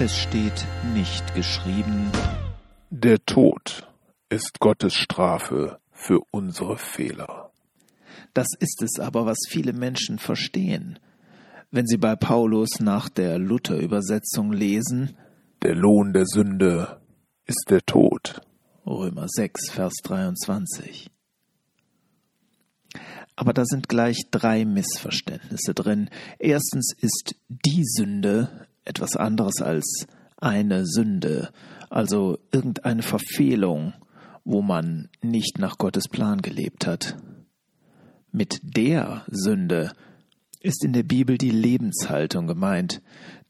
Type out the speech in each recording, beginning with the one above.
Es steht nicht geschrieben, Der Tod ist Gottes Strafe für unsere Fehler. Das ist es aber, was viele Menschen verstehen. Wenn sie bei Paulus nach der Luther-Übersetzung lesen, Der Lohn der Sünde ist der Tod. Römer 6, Vers 23. Aber da sind gleich drei Missverständnisse drin. Erstens ist die Sünde etwas anderes als eine Sünde, also irgendeine Verfehlung, wo man nicht nach Gottes Plan gelebt hat. Mit der Sünde ist in der Bibel die Lebenshaltung gemeint,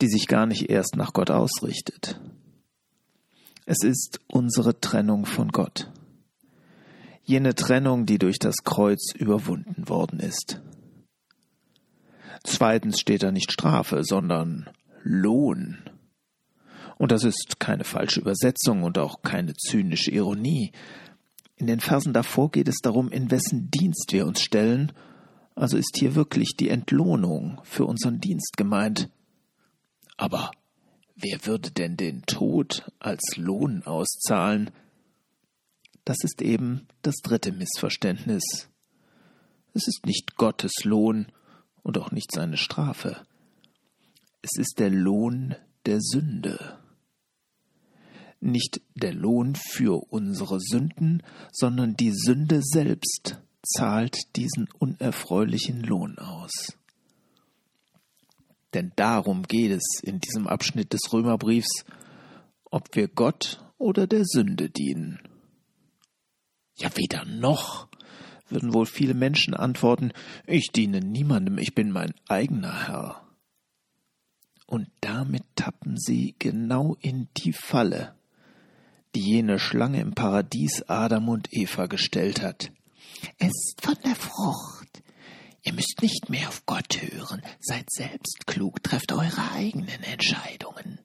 die sich gar nicht erst nach Gott ausrichtet. Es ist unsere Trennung von Gott. Jene Trennung, die durch das Kreuz überwunden worden ist. Zweitens steht da nicht Strafe, sondern Lohn. Und das ist keine falsche Übersetzung und auch keine zynische Ironie. In den Versen davor geht es darum, in wessen Dienst wir uns stellen, also ist hier wirklich die Entlohnung für unseren Dienst gemeint. Aber wer würde denn den Tod als Lohn auszahlen? Das ist eben das dritte Missverständnis. Es ist nicht Gottes Lohn und auch nicht seine Strafe. Es ist der Lohn der Sünde. Nicht der Lohn für unsere Sünden, sondern die Sünde selbst zahlt diesen unerfreulichen Lohn aus. Denn darum geht es in diesem Abschnitt des Römerbriefs, ob wir Gott oder der Sünde dienen. Ja, weder noch, würden wohl viele Menschen antworten, ich diene niemandem, ich bin mein eigener Herr. Und damit tappen sie genau in die Falle, die jene Schlange im Paradies Adam und Eva gestellt hat. Esst von der Frucht. Ihr müsst nicht mehr auf Gott hören, seid selbst klug, trefft eure eigenen Entscheidungen.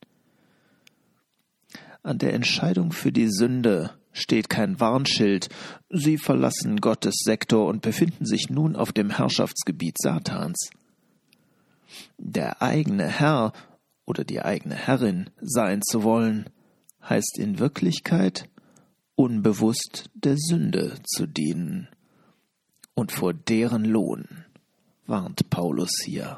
An der Entscheidung für die Sünde steht kein Warnschild. Sie verlassen Gottes Sektor und befinden sich nun auf dem Herrschaftsgebiet Satans. Der eigene Herr oder die eigene Herrin sein zu wollen, heißt in Wirklichkeit unbewusst der Sünde zu dienen. Und vor deren Lohn warnt Paulus hier.